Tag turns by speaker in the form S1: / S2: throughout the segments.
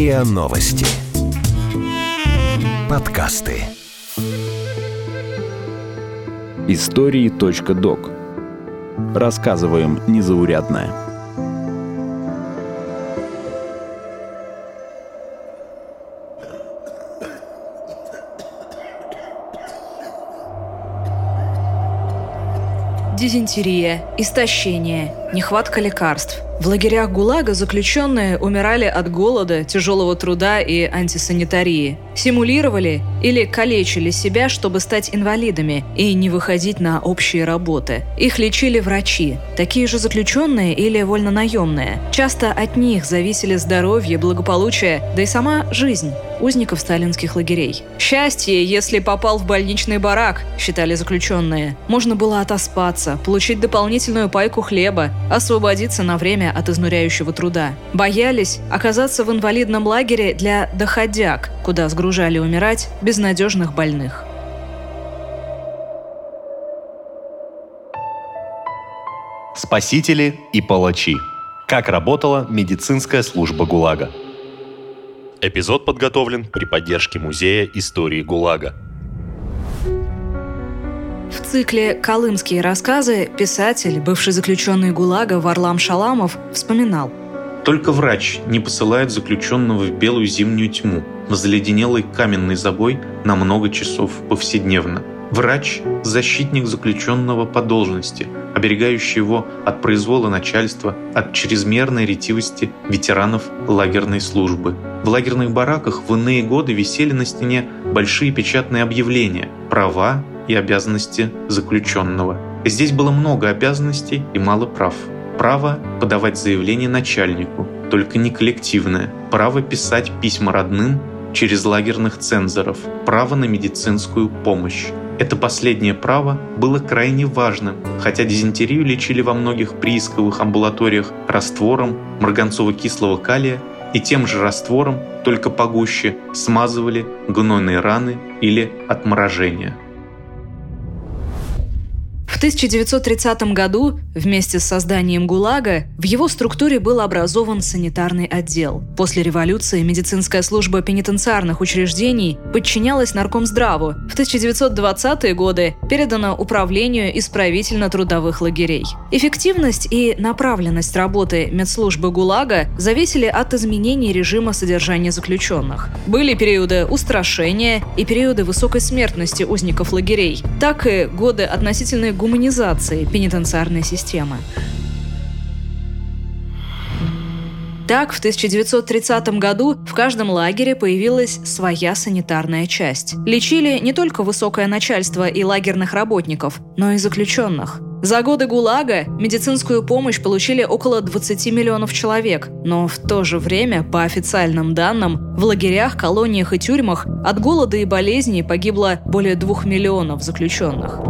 S1: РИА Новости. Подкасты.
S2: Истории.док. Рассказываем незаурядное.
S3: Дизентерия, истощение, нехватка лекарств – в лагерях ГУЛАГа заключенные умирали от голода, тяжелого труда и антисанитарии. Симулировали или калечили себя, чтобы стать инвалидами и не выходить на общие работы. Их лечили врачи, такие же заключенные или вольнонаемные. Часто от них зависели здоровье, благополучие, да и сама жизнь узников сталинских лагерей. Счастье, если попал в больничный барак, считали заключенные. Можно было отоспаться, получить дополнительную пайку хлеба, освободиться на время от изнуряющего труда. Боялись оказаться в инвалидном лагере для доходяг, куда сгружали умирать безнадежных больных.
S4: Спасители и палачи. Как работала медицинская служба ГУЛАГа. Эпизод подготовлен при поддержке Музея истории ГУЛАГа.
S3: В цикле «Колымские рассказы» писатель, бывший заключенный ГУЛАГа Варлам Шаламов, вспоминал.
S5: Только врач не посылает заключенного в белую зимнюю тьму, в заледенелый каменный забой на много часов повседневно. Врач – защитник заключенного по должности, оберегающий его от произвола начальства, от чрезмерной ретивости ветеранов лагерной службы. В лагерных бараках в иные годы висели на стене большие печатные объявления «Права и обязанности заключенного. Здесь было много обязанностей и мало прав. Право подавать заявление начальнику, только не коллективное. Право писать письма родным через лагерных цензоров. Право на медицинскую помощь. Это последнее право было крайне важным, хотя дизентерию лечили во многих приисковых амбулаториях раствором марганцово-кислого калия и тем же раствором, только погуще, смазывали гнойные раны или отморожения.
S3: В 1930 году вместе с созданием ГУЛАГа в его структуре был образован санитарный отдел. После революции медицинская служба пенитенциарных учреждений подчинялась Наркомздраву. В 1920-е годы передана управлению исправительно-трудовых лагерей. Эффективность и направленность работы медслужбы ГУЛАГа зависели от изменений режима содержания заключенных. Были периоды устрашения и периоды высокой смертности узников лагерей, так и годы относительной гуманизации пенитенциарной системы. Так, в 1930 году в каждом лагере появилась своя санитарная часть. Лечили не только высокое начальство и лагерных работников, но и заключенных. За годы ГУЛАГа медицинскую помощь получили около 20 миллионов человек, но в то же время, по официальным данным, в лагерях, колониях и тюрьмах от голода и болезней погибло более двух миллионов заключенных.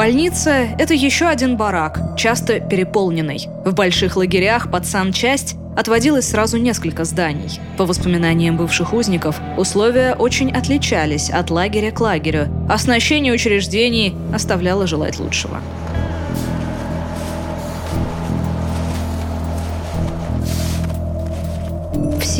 S3: Больница – это еще один барак, часто переполненный. В больших лагерях под санчасть отводилось сразу несколько зданий. По воспоминаниям бывших узников, условия очень отличались от лагеря к лагерю. Оснащение учреждений оставляло желать лучшего.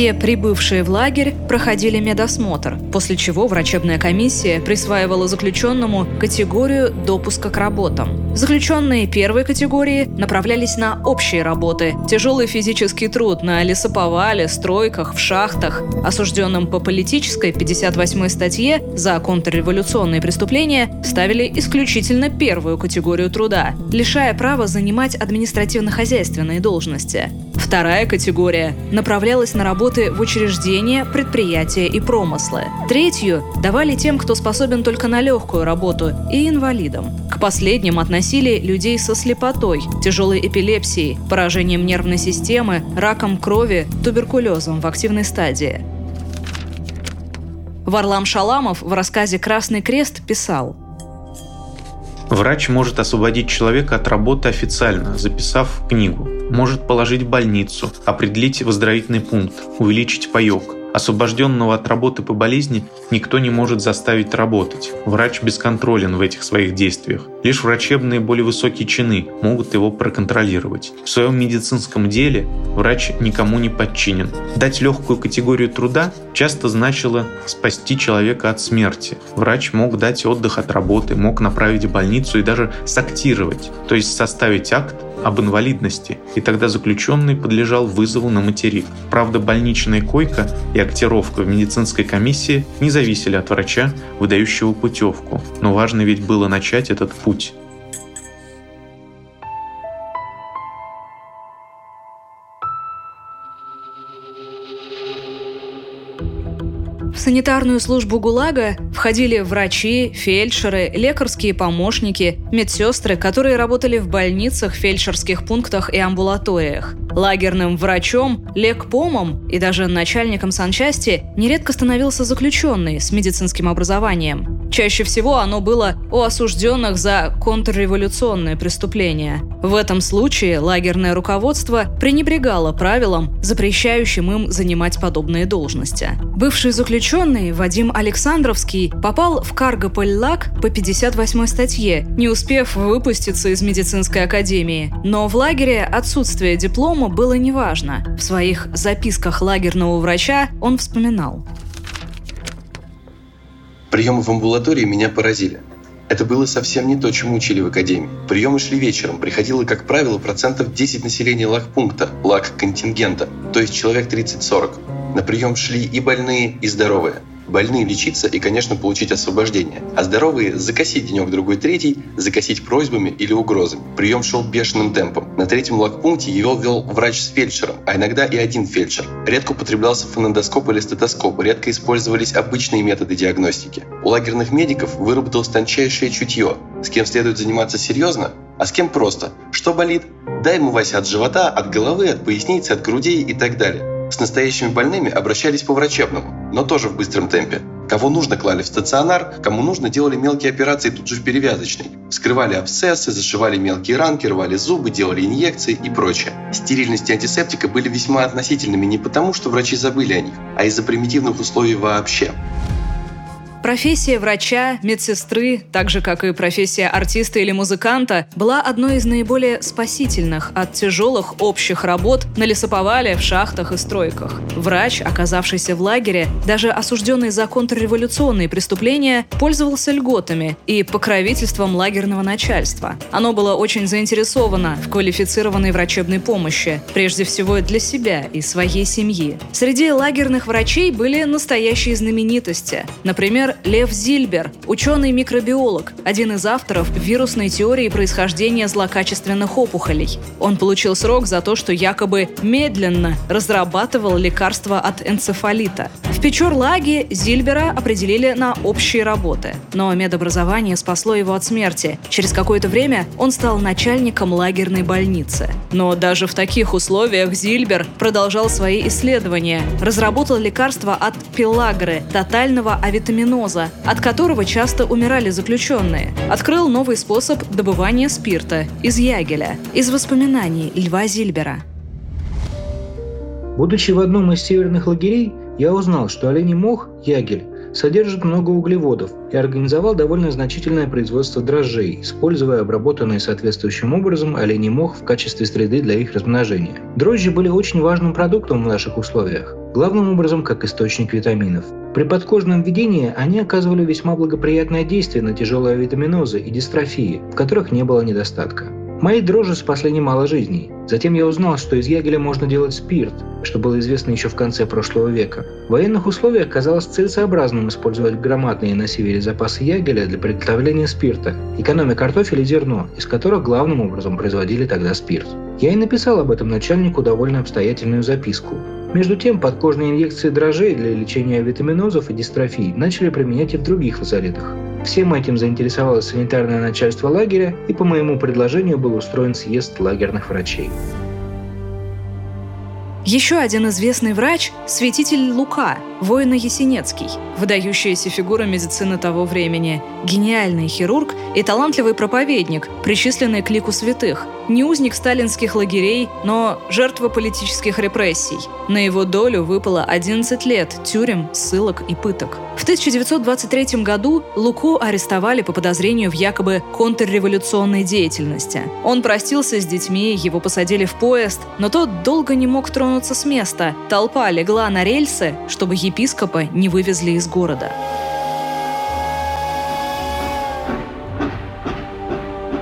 S3: Все прибывшие в лагерь проходили медосмотр, после чего врачебная комиссия присваивала заключенному категорию допуска к работам. Заключенные первой категории направлялись на общие работы, тяжелый физический труд на лесоповале, стройках, в шахтах. Осужденным по политической 58 статье за контрреволюционные преступления ставили исключительно первую категорию труда, лишая права занимать административно-хозяйственные должности. Вторая категория направлялась на работы в учреждения, предприятия и промыслы. Третью давали тем, кто способен только на легкую работу, и инвалидам. К последним относили людей со слепотой, тяжелой эпилепсией, поражением нервной системы, раком крови, туберкулезом в активной стадии. Варлам Шаламов в рассказе «Красный крест» писал –
S5: Врач может освободить человека от работы официально, записав книгу. Может положить в больницу, определить выздоровительный пункт, увеличить паек. Освобожденного от работы по болезни никто не может заставить работать. Врач бесконтролен в этих своих действиях. Лишь врачебные более высокие чины могут его проконтролировать. В своем медицинском деле врач никому не подчинен. Дать легкую категорию труда часто значило спасти человека от смерти. Врач мог дать отдых от работы, мог направить в больницу и даже сактировать, то есть составить акт об инвалидности, и тогда заключенный подлежал вызову на материк. Правда, больничная койка и актировка в медицинской комиссии не зависели от врача, выдающего путевку, но важно ведь было начать этот путь.
S3: В санитарную службу ГУЛАГа входили врачи, фельдшеры, лекарские помощники, медсестры, которые работали в больницах, фельдшерских пунктах и амбулаториях. Лагерным врачом, лекпомом и даже начальником санчасти нередко становился заключенный с медицинским образованием. Чаще всего оно было у осужденных за контрреволюционные преступления. В этом случае лагерное руководство пренебрегало правилам, запрещающим им занимать подобные должности. Бывший заключенный Вадим Александровский попал в Каргополь-Лаг по 58 статье, не успев выпуститься из медицинской академии. Но в лагере отсутствие диплома было неважно. В своих записках лагерного врача он вспоминал.
S1: Приемы в амбулатории меня поразили. Это было совсем не то, чему учили в академии. Приемы шли вечером. Приходило, как правило, процентов 10 населения лагпункта, лаг-контингента, то есть человек 30-40. На прием шли и больные, и здоровые. Больные лечиться и, конечно, получить освобождение. А здоровые закосить денек-другой третий, закосить просьбами или угрозами. Прием шел бешеным темпом. На третьем лагпункте его вел врач с фельдшером, а иногда и один фельдшер. Редко употреблялся фонендоскоп или стетоскоп, редко использовались обычные методы диагностики. У лагерных медиков выработалось тончайшее чутье, с кем следует заниматься серьезно, а с кем просто. Что болит? Дай ему Вася от живота, от головы, от поясницы, от грудей и так далее. С настоящими больными обращались по врачебному, но тоже в быстром темпе. Кого нужно, клали в стационар, кому нужно, делали мелкие операции тут же в перевязочной. Вскрывали абсцессы, зашивали мелкие ранки, рвали зубы, делали инъекции и прочее. Стерильность и антисептика были весьма относительными не потому, что врачи забыли о них, а из-за примитивных условий вообще.
S3: Профессия врача, медсестры, так же как и профессия артиста или музыканта, была одной из наиболее спасительных от тяжелых общих работ на лесоповале, в шахтах и стройках. Врач, оказавшийся в лагере, даже осужденный за контрреволюционные преступления, пользовался льготами и покровительством лагерного начальства. Оно было очень заинтересовано в квалифицированной врачебной помощи, прежде всего для себя и своей семьи. Среди лагерных врачей были настоящие знаменитости. Например, Лев Зильбер, ученый-микробиолог, один из авторов вирусной теории происхождения злокачественных опухолей. Он получил срок за то, что якобы медленно разрабатывал лекарства от энцефалита. В Печорлаге Зильбера определили на общие работы, но медобразование спасло его от смерти. Через какое-то время он стал начальником лагерной больницы. Но даже в таких условиях Зильбер продолжал свои исследования, разработал лекарства от пелагры, тотального авитаминоза, гипноза, от которого часто умирали заключенные. Открыл новый способ добывания спирта из ягеля, из воспоминаний Льва Зильбера.
S6: Будучи в одном из северных лагерей, я узнал, что оленей мох, ягель, содержит много углеводов и организовал довольно значительное производство дрожжей, используя обработанный соответствующим образом оленей мох в качестве среды для их размножения. Дрожжи были очень важным продуктом в наших условиях, главным образом как источник витаминов. При подкожном введении они оказывали весьма благоприятное действие на тяжелые витаминозы и дистрофии, в которых не было недостатка. Мои дрожжи спасли немало жизней. Затем я узнал, что из ягеля можно делать спирт, что было известно еще в конце прошлого века. В военных условиях казалось целесообразным использовать громадные на севере запасы ягеля для приготовления спирта, экономя картофель и зерно, из которых главным образом производили тогда спирт. Я и написал об этом начальнику довольно обстоятельную записку. Между тем, подкожные инъекции дрожжей для лечения витаминозов и дистрофий начали применять и в других лазаретах. Всем этим заинтересовалось санитарное начальство лагеря, и по моему предложению был устроен съезд лагерных врачей.
S3: Еще один известный врач – святитель Лука, воина Есенецкий, выдающаяся фигура медицины того времени, гениальный хирург и талантливый проповедник, причисленный к лику святых, не узник сталинских лагерей, но жертва политических репрессий. На его долю выпало 11 лет тюрем, ссылок и пыток. В 1923 году Луку арестовали по подозрению в якобы контрреволюционной деятельности. Он простился с детьми, его посадили в поезд, но тот долго не мог тронуться с места. Толпа легла на рельсы, чтобы епископа не вывезли из города.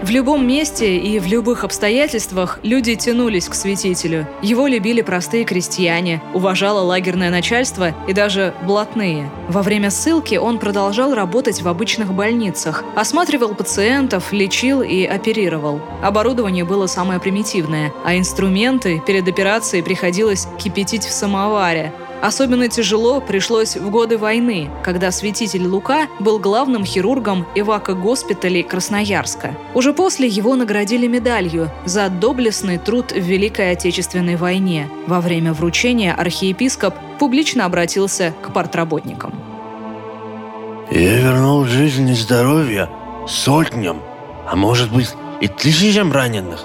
S3: В любом месте и в любых обстоятельствах люди тянулись к святителю. Его любили простые крестьяне, уважало лагерное начальство и даже блатные. Во время ссылки он продолжал работать в обычных больницах, осматривал пациентов, лечил и оперировал. Оборудование было самое примитивное, а инструменты перед операцией приходилось кипятить в самоваре. Особенно тяжело пришлось в годы войны, когда святитель Лука был главным хирургом эвако-госпиталей Красноярска. Уже после его наградили медалью за доблестный труд в Великой Отечественной войне. Во время вручения архиепископ публично обратился к партработникам.
S7: «Я вернул жизнь и здоровье сотням, а может быть и тысячам раненых.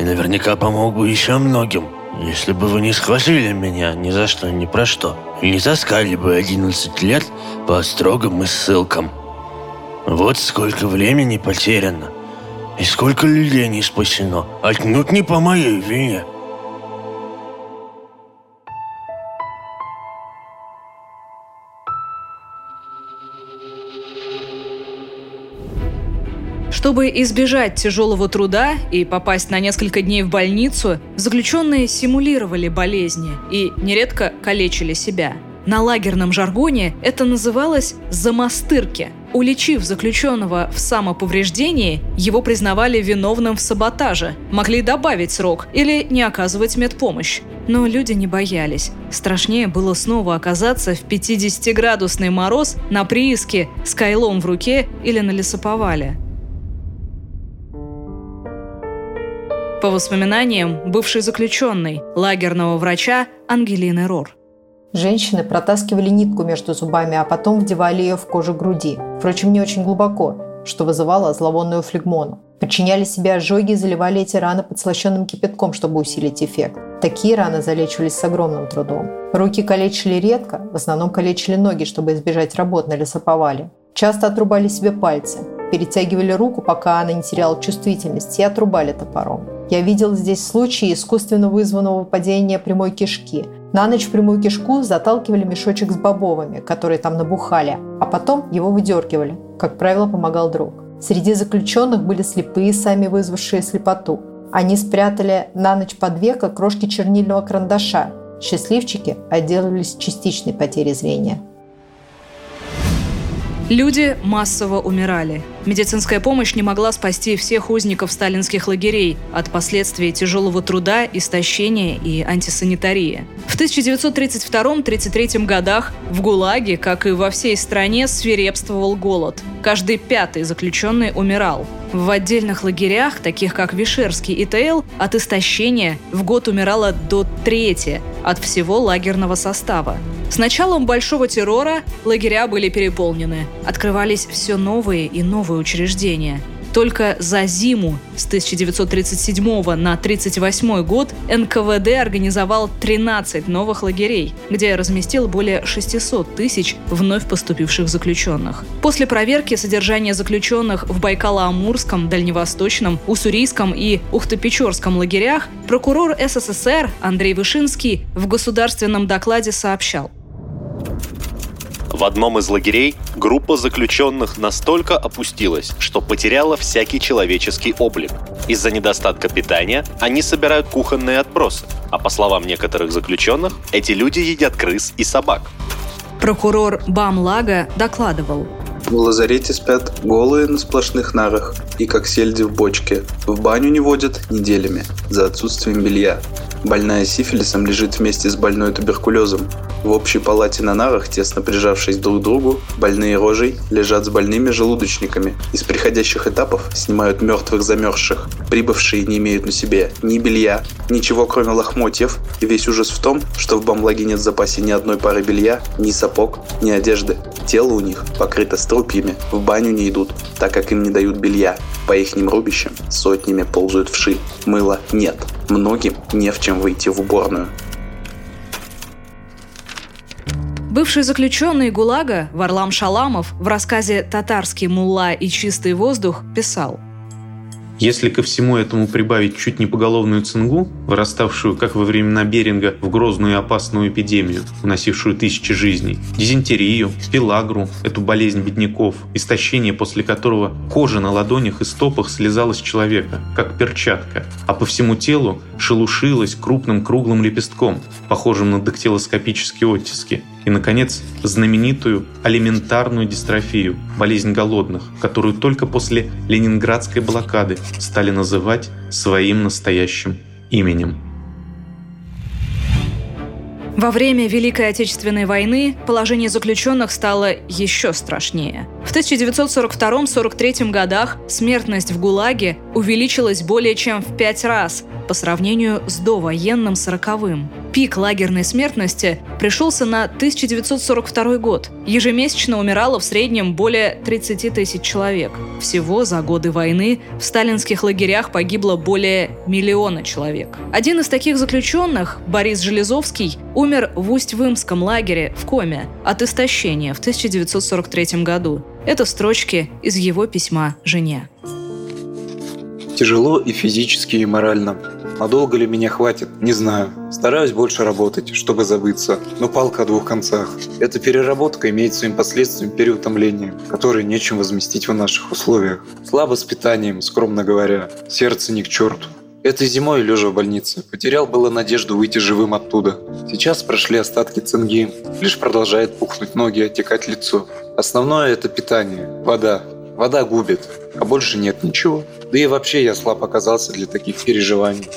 S7: И наверняка помог бы еще многим – если бы вы не схватили меня ни за что, ни про что, не таскали бы 11 лет по строгам и ссылкам. Вот сколько времени потеряно, и сколько людей не спасено, отнюдь не по моей вине.
S3: Чтобы избежать тяжелого труда и попасть на несколько дней в больницу, заключенные симулировали болезни и нередко калечили себя. На лагерном жаргоне это называлось «замастырки». Уличив заключенного в самоповреждении, его признавали виновным в саботаже, могли добавить срок или не оказывать медпомощь. Но люди не боялись. Страшнее было снова оказаться в 50-градусный мороз на прииске с кайлом в руке или на лесоповале. По воспоминаниям бывшей заключенной, лагерного врача Ангелины Рор.
S8: Женщины протаскивали нитку между зубами, а потом вдевали ее в кожу груди. Впрочем, не очень глубоко, что вызывало зловонную флегмону. Подчиняли себе ожоги и заливали эти раны подслащенным кипятком, чтобы усилить эффект. Такие раны залечивались с огромным трудом. Руки калечили редко, в основном калечили ноги, чтобы избежать работ на лесоповале. Часто отрубали себе пальцы, перетягивали руку, пока она не теряла чувствительность, и отрубали топором. Я видел здесь случаи искусственно вызванного падения прямой кишки. На ночь в прямую кишку заталкивали мешочек с бобовыми, которые там набухали, а потом его выдергивали. Как правило, помогал друг. Среди заключенных были слепые, сами вызвавшие слепоту. Они спрятали на ночь под века крошки чернильного карандаша. Счастливчики отделались частичной потерей зрения.
S3: Люди массово умирали. Медицинская помощь не могла спасти всех узников сталинских лагерей от последствий тяжелого труда, истощения и антисанитарии. В 1932-33 годах в ГУЛАГе, как и во всей стране, свирепствовал голод. Каждый пятый заключенный умирал. В отдельных лагерях, таких как Вишерский и ТЛ, от истощения в год умирало до трети от всего лагерного состава. С началом большого террора лагеря были переполнены. Открывались все новые и новые учреждения. Только за зиму с 1937 на 1938 год НКВД организовал 13 новых лагерей, где разместил более 600 тысяч вновь поступивших заключенных. После проверки содержания заключенных в Байкало-Амурском, Дальневосточном, Уссурийском и Ухтопечорском лагерях прокурор СССР Андрей Вышинский в государственном докладе сообщал –
S4: в одном из лагерей группа заключенных настолько опустилась, что потеряла всякий человеческий облик. Из-за недостатка питания они собирают кухонные отбросы, а по словам некоторых заключенных, эти люди едят крыс и собак.
S3: Прокурор Бамлага докладывал.
S9: В лазарете спят голые на сплошных нарах и как сельди в бочке. В баню не водят неделями за отсутствием белья. Больная сифилисом лежит вместе с больной туберкулезом. В общей палате на нарах, тесно прижавшись друг к другу, больные рожей лежат с больными желудочниками. Из приходящих этапов снимают мертвых замерзших. Прибывшие не имеют на себе ни белья, ничего кроме лохмотьев, и весь ужас в том, что в бамлаге нет в запасе ни одной пары белья, ни сапог, ни одежды. Тело у них покрыто струпьями, в баню не идут, так как им не дают белья. По ихним рубищам сотнями ползают вши. Мыла нет. Многим не в чем выйти в уборную.
S3: Бывший заключенный ГУЛАГа Варлам Шаламов в рассказе «Татарский мулла и чистый воздух» писал –
S5: если ко всему этому прибавить чуть не поголовную цингу, выраставшую, как во времена Беринга, в грозную и опасную эпидемию, уносившую тысячи жизней, дизентерию, пелагру, эту болезнь бедняков, истощение, после которого кожа на ладонях и стопах слезала с человека, как перчатка, а по всему телу шелушилась крупным круглым лепестком, похожим на дактилоскопические оттиски, и, наконец, знаменитую алиментарную дистрофию, болезнь голодных, которую только после ленинградской блокады стали называть своим настоящим именем.
S3: Во время Великой Отечественной войны положение заключенных стало еще страшнее. В 1942-43 годах смертность в ГУЛАГе увеличилась более чем в пять раз по сравнению с довоенным сороковым. Пик лагерной смертности пришелся на 1942 год. Ежемесячно умирало в среднем более 30 тысяч человек. Всего за годы войны в сталинских лагерях погибло более миллиона человек. Один из таких заключенных, Борис Железовский, умер в Усть-Вымском лагере в Коме от истощения в 1943 году. Это строчки из его письма жене.
S10: Тяжело и физически, и морально. Надолго ли меня хватит? Не знаю. Стараюсь больше работать, чтобы забыться, но палка о двух концах. Эта переработка имеет своим последствием переутомление, которое нечем возместить в наших условиях. Слабо с питанием, скромно говоря. Сердце не к черту. Этой зимой, лежа в больнице, потерял было надежду выйти живым оттуда. Сейчас прошли остатки цинги, лишь продолжает пухнуть ноги, отекать лицо. Основное это питание, вода. Вода губит, а больше нет ничего. Да и вообще я слаб оказался для таких переживаний.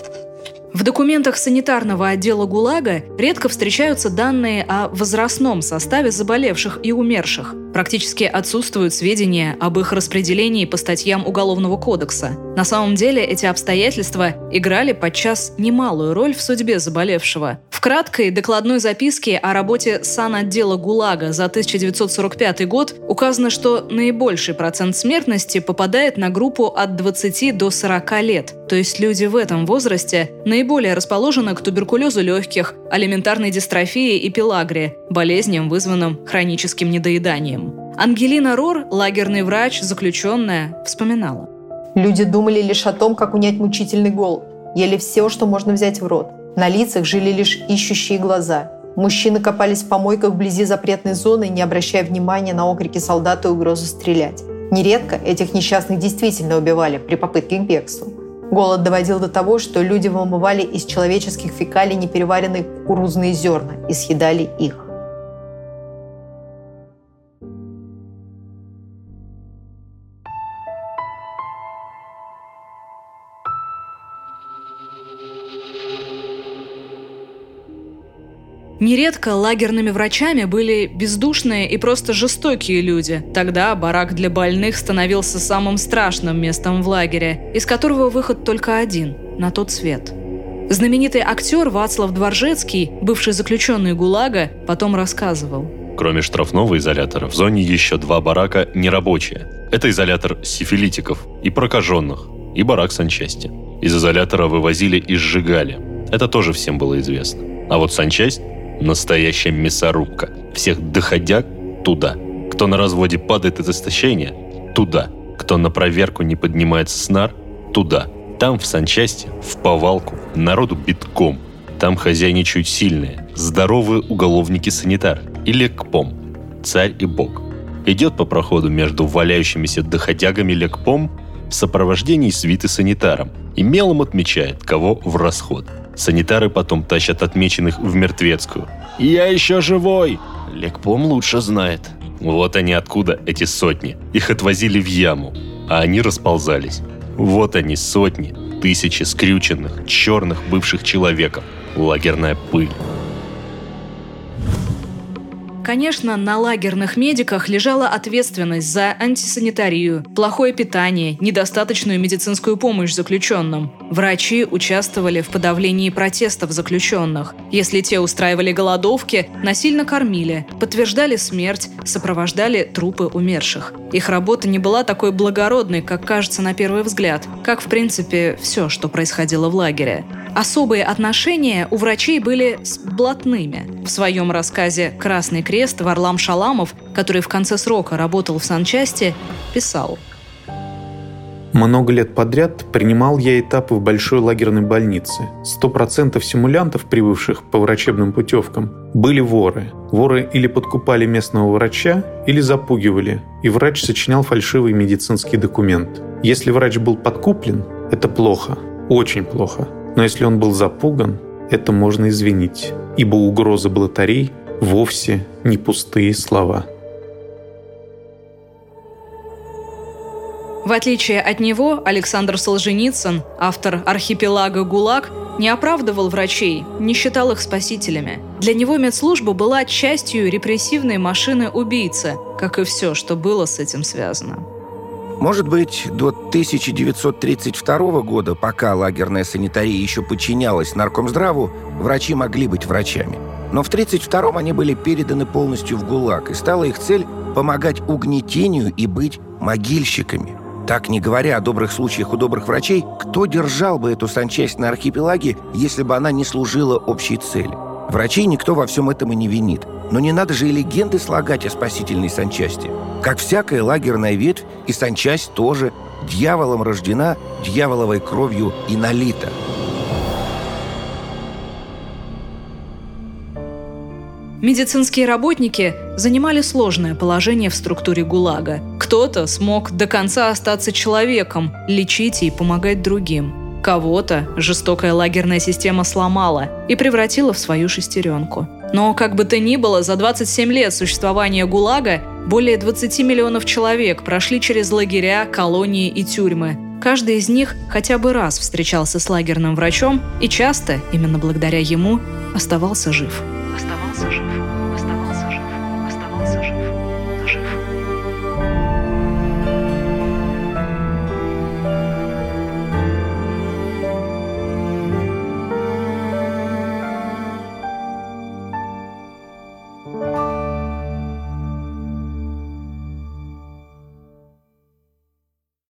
S3: В документах санитарного отдела ГУЛАГа редко встречаются данные о возрастном составе заболевших и умерших. Практически отсутствуют сведения об их распределении по статьям Уголовного кодекса. На самом деле эти обстоятельства играли подчас немалую роль в судьбе заболевшего. В краткой докладной записке о работе санотдела ГУЛАГа за 1945 год указано, что наибольший процент смертности попадает на группу от 20 до 40 лет. То есть люди в этом возрасте наиболее расположены к туберкулезу легких, алиментарной дистрофии и пелагре, болезням, вызванным хроническим недоеданием. Ангелина Рор, лагерный врач, заключенная, вспоминала.
S8: Люди думали лишь о том, как унять мучительный голод. Ели все, что можно взять в рот. На лицах жили лишь ищущие глаза. Мужчины копались в помойках вблизи запретной зоны, не обращая внимания на окрики солдат и угрозу стрелять. Нередко этих несчастных действительно убивали при попытке к бегству. Голод доводил до того, что люди вымывали из человеческих фекалий непереваренные кукурузные зерна и съедали их.
S3: Нередко лагерными врачами были бездушные и просто жестокие люди. Тогда барак для больных становился самым страшным местом в лагере, из которого выход только один – на тот свет. Знаменитый актер Вацлав Дворжецкий, бывший заключенный ГУЛАГа, потом рассказывал.
S4: Кроме штрафного изолятора, в зоне еще два барака нерабочие. Это изолятор сифилитиков и прокаженных, и барак санчасти. Из изолятора вывозили и сжигали. Это тоже всем было известно. А вот санчасть Настоящая мясорубка. Всех доходяг туда. Кто на разводе падает от истощения – туда. Кто на проверку не поднимается с нар – туда. Там, в санчасти, в повалку, народу битком. Там хозяйничают сильные, здоровые уголовники-санитар или КПОМ, царь и бог. Идет по проходу между валяющимися доходягами лекпом в сопровождении свиты санитаром и мелом отмечает, кого в расход – Санитары потом тащат отмеченных в мертвецкую. «Я еще живой!» Лекпом лучше знает. Вот они откуда, эти сотни. Их отвозили в яму, а они расползались. Вот они, сотни, тысячи скрюченных, черных бывших человеков. Лагерная пыль.
S3: Конечно, на лагерных медиках лежала ответственность за антисанитарию, плохое питание, недостаточную медицинскую помощь заключенным. Врачи участвовали в подавлении протестов заключенных. Если те устраивали голодовки, насильно кормили, подтверждали смерть, сопровождали трупы умерших. Их работа не была такой благородной, как кажется на первый взгляд, как, в принципе, все, что происходило в лагере. Особые отношения у врачей были с блатными. В своем рассказе «Красный крест» Варлам Шаламов, который в конце срока работал в санчасти, писал
S5: много лет подряд принимал я этапы в большой лагерной больнице. Сто процентов симулянтов, прибывших по врачебным путевкам, были воры. Воры или подкупали местного врача, или запугивали, и врач сочинял фальшивый медицинский документ. Если врач был подкуплен, это плохо, очень плохо. Но если он был запуган, это можно извинить, ибо угроза блатарей вовсе не пустые слова.
S3: В отличие от него, Александр Солженицын, автор «Архипелага ГУЛАГ», не оправдывал врачей, не считал их спасителями. Для него медслужба была частью репрессивной машины убийцы, как и все, что было с этим связано.
S11: Может быть, до 1932 года, пока лагерная санитария еще подчинялась наркомздраву, врачи могли быть врачами. Но в 1932 они были переданы полностью в ГУЛАГ, и стала их цель помогать угнетению и быть могильщиками. Так, не говоря о добрых случаях у добрых врачей, кто держал бы эту санчасть на архипелаге, если бы она не служила общей цели? Врачей никто во всем этом и не винит. Но не надо же и легенды слагать о спасительной санчасти. Как всякая лагерная ветвь, и санчасть тоже дьяволом рождена, дьяволовой кровью и налита.
S3: Медицинские работники занимали сложное положение в структуре ГУЛАГа. Кто-то смог до конца остаться человеком, лечить и помогать другим. Кого-то жестокая лагерная система сломала и превратила в свою шестеренку. Но как бы то ни было, за 27 лет существования ГУЛАГа более 20 миллионов человек прошли через лагеря, колонии и тюрьмы. Каждый из них хотя бы раз встречался с лагерным врачом и часто, именно благодаря ему, оставался жив. Оставался